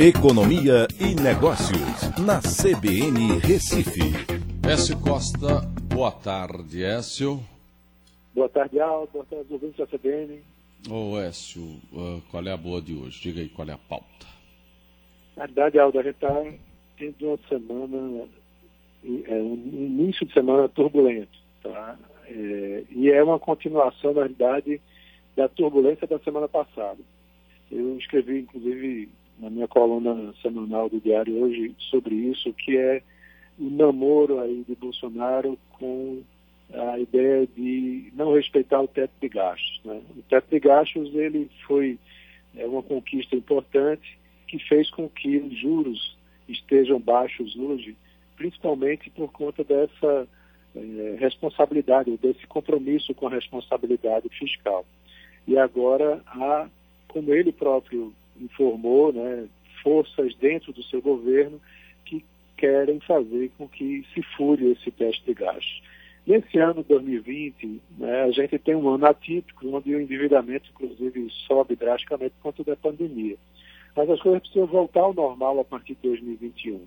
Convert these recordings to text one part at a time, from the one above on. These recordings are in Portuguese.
Economia e Negócios, na CBN Recife. Écio Costa, boa tarde, Écio. Boa tarde, Aldo. Boa tarde, ouvintes da CBN. Ô, Écio, uh, qual é a boa de hoje? Diga aí qual é a pauta. Na verdade, Aldo, a gente está tendo uma semana, é, um início de semana turbulento, tá? É, e é uma continuação, na realidade, da turbulência da semana passada. Eu escrevi, inclusive, na minha coluna semanal do Diário hoje sobre isso, que é o namoro aí de Bolsonaro com a ideia de não respeitar o teto de gastos. Né? O teto de gastos ele foi é, uma conquista importante que fez com que os juros estejam baixos hoje, principalmente por conta dessa é, responsabilidade, desse compromisso com a responsabilidade fiscal. E agora há, como ele próprio informou, né, forças dentro do seu governo que querem fazer com que se fure esse teste de gastos. Nesse ano 2020, né, a gente tem um ano atípico, onde o endividamento, inclusive, sobe drasticamente por conta da pandemia. Mas as coisas precisam voltar ao normal a partir de 2021.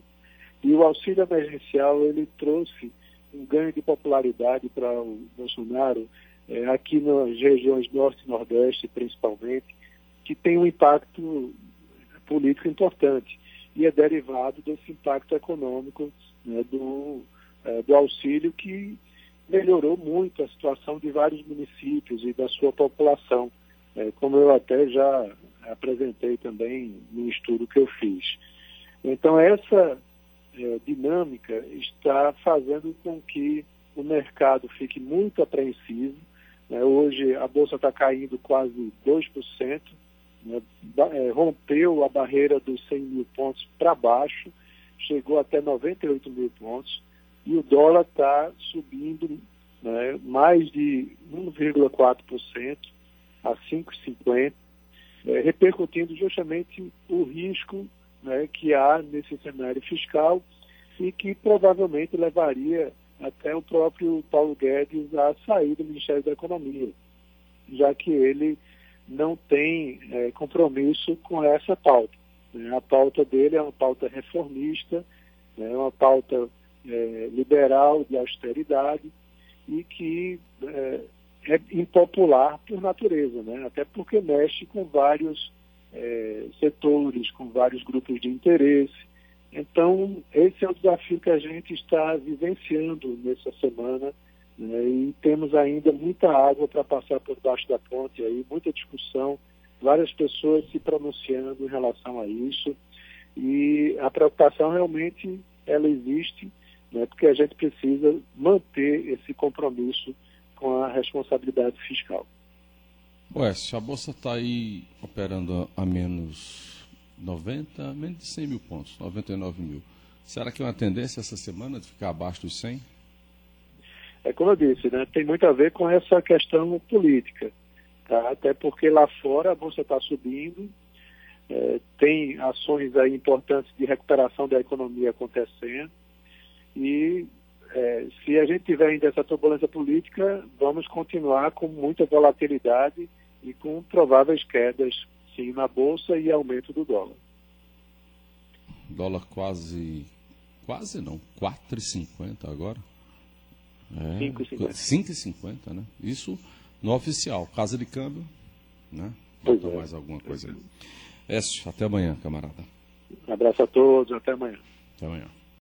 E o auxílio emergencial, ele trouxe um ganho de popularidade para o Bolsonaro, é, aqui nas regiões norte e nordeste, principalmente, que tem um impacto político importante e é derivado desse impacto econômico né, do, é, do auxílio que melhorou muito a situação de vários municípios e da sua população, é, como eu até já apresentei também no estudo que eu fiz. Então essa é, dinâmica está fazendo com que o mercado fique muito apreensivo. Né? Hoje a bolsa está caindo quase 2%, né, é, rompeu a barreira dos 100 mil pontos para baixo, chegou até 98 mil pontos, e o dólar está subindo né, mais de 1,4% a 5,50%, é, repercutindo justamente o risco né, que há nesse cenário fiscal e que provavelmente levaria até o próprio Paulo Guedes a sair do Ministério da Economia, já que ele não tem é, compromisso com essa pauta. Né? A pauta dele é uma pauta reformista, é né? uma pauta é, liberal de austeridade e que é, é, impopular por natureza, né? até porque mexe com vários é, setores, com vários grupos de interesse. Então, esse é o desafio que a gente está vivenciando nessa semana né? E temos ainda muita água para passar por baixo da ponte, aí, muita discussão, várias pessoas se pronunciando em relação a isso. E a preocupação realmente ela existe, né? porque a gente precisa manter esse compromisso com a responsabilidade fiscal. Ué, se a Bolsa está aí operando a menos 90, menos de 100 mil pontos, 99 mil, será que é uma tendência essa semana de ficar abaixo dos 100? É como eu disse, né, tem muito a ver com essa questão política. Tá? Até porque lá fora a bolsa está subindo, é, tem ações aí importantes de recuperação da economia acontecendo e é, se a gente tiver ainda essa turbulência política, vamos continuar com muita volatilidade e com prováveis quedas, sim, na bolsa e aumento do dólar. Dólar quase, quase não, 4,50 agora. É, 5,50. né? Isso no oficial. Casa de câmbio, né? Falta é. mais alguma coisa aí. Écio, até amanhã, camarada. Um abraço a todos, até amanhã. Até amanhã.